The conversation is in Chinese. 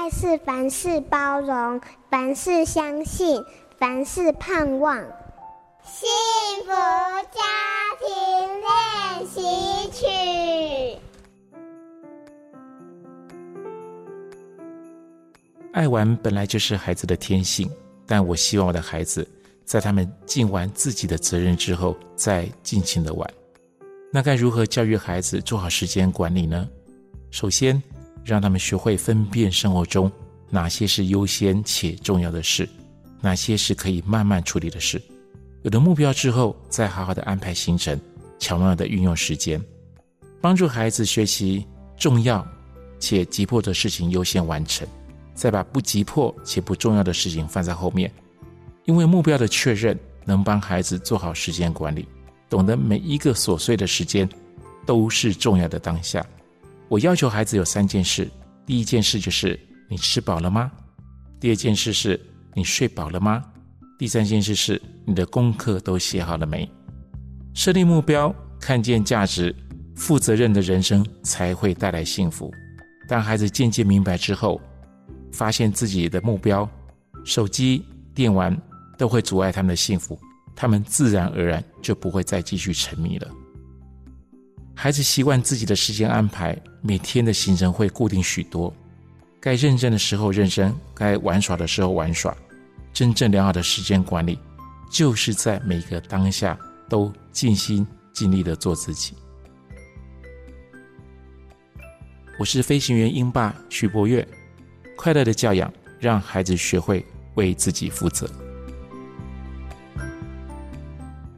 爱是凡事包容，凡事相信，凡事盼望。幸福家庭练习曲。爱玩本来就是孩子的天性，但我希望我的孩子在他们尽完自己的责任之后，再尽情的玩。那该如何教育孩子做好时间管理呢？首先，让他们学会分辨生活中哪些是优先且重要的事，哪些是可以慢慢处理的事。有了目标之后，再好好的安排行程，巧妙的运用时间，帮助孩子学习重要且急迫的事情优先完成。再把不急迫且不重要的事情放在后面，因为目标的确认能帮孩子做好时间管理，懂得每一个琐碎的时间都是重要的当下。我要求孩子有三件事：第一件事就是你吃饱了吗？第二件事是你睡饱了吗？第三件事是你的功课都写好了没？设立目标，看见价值，负责任的人生才会带来幸福。当孩子渐渐明白之后，发现自己的目标，手机、电玩都会阻碍他们的幸福，他们自然而然就不会再继续沉迷了。孩子习惯自己的时间安排，每天的行程会固定许多，该认真的时候认真，该玩耍的时候玩耍。真正良好的时间管理，就是在每个当下都尽心尽力的做自己。我是飞行员英爸徐柏岳。快乐的教养，让孩子学会为自己负责。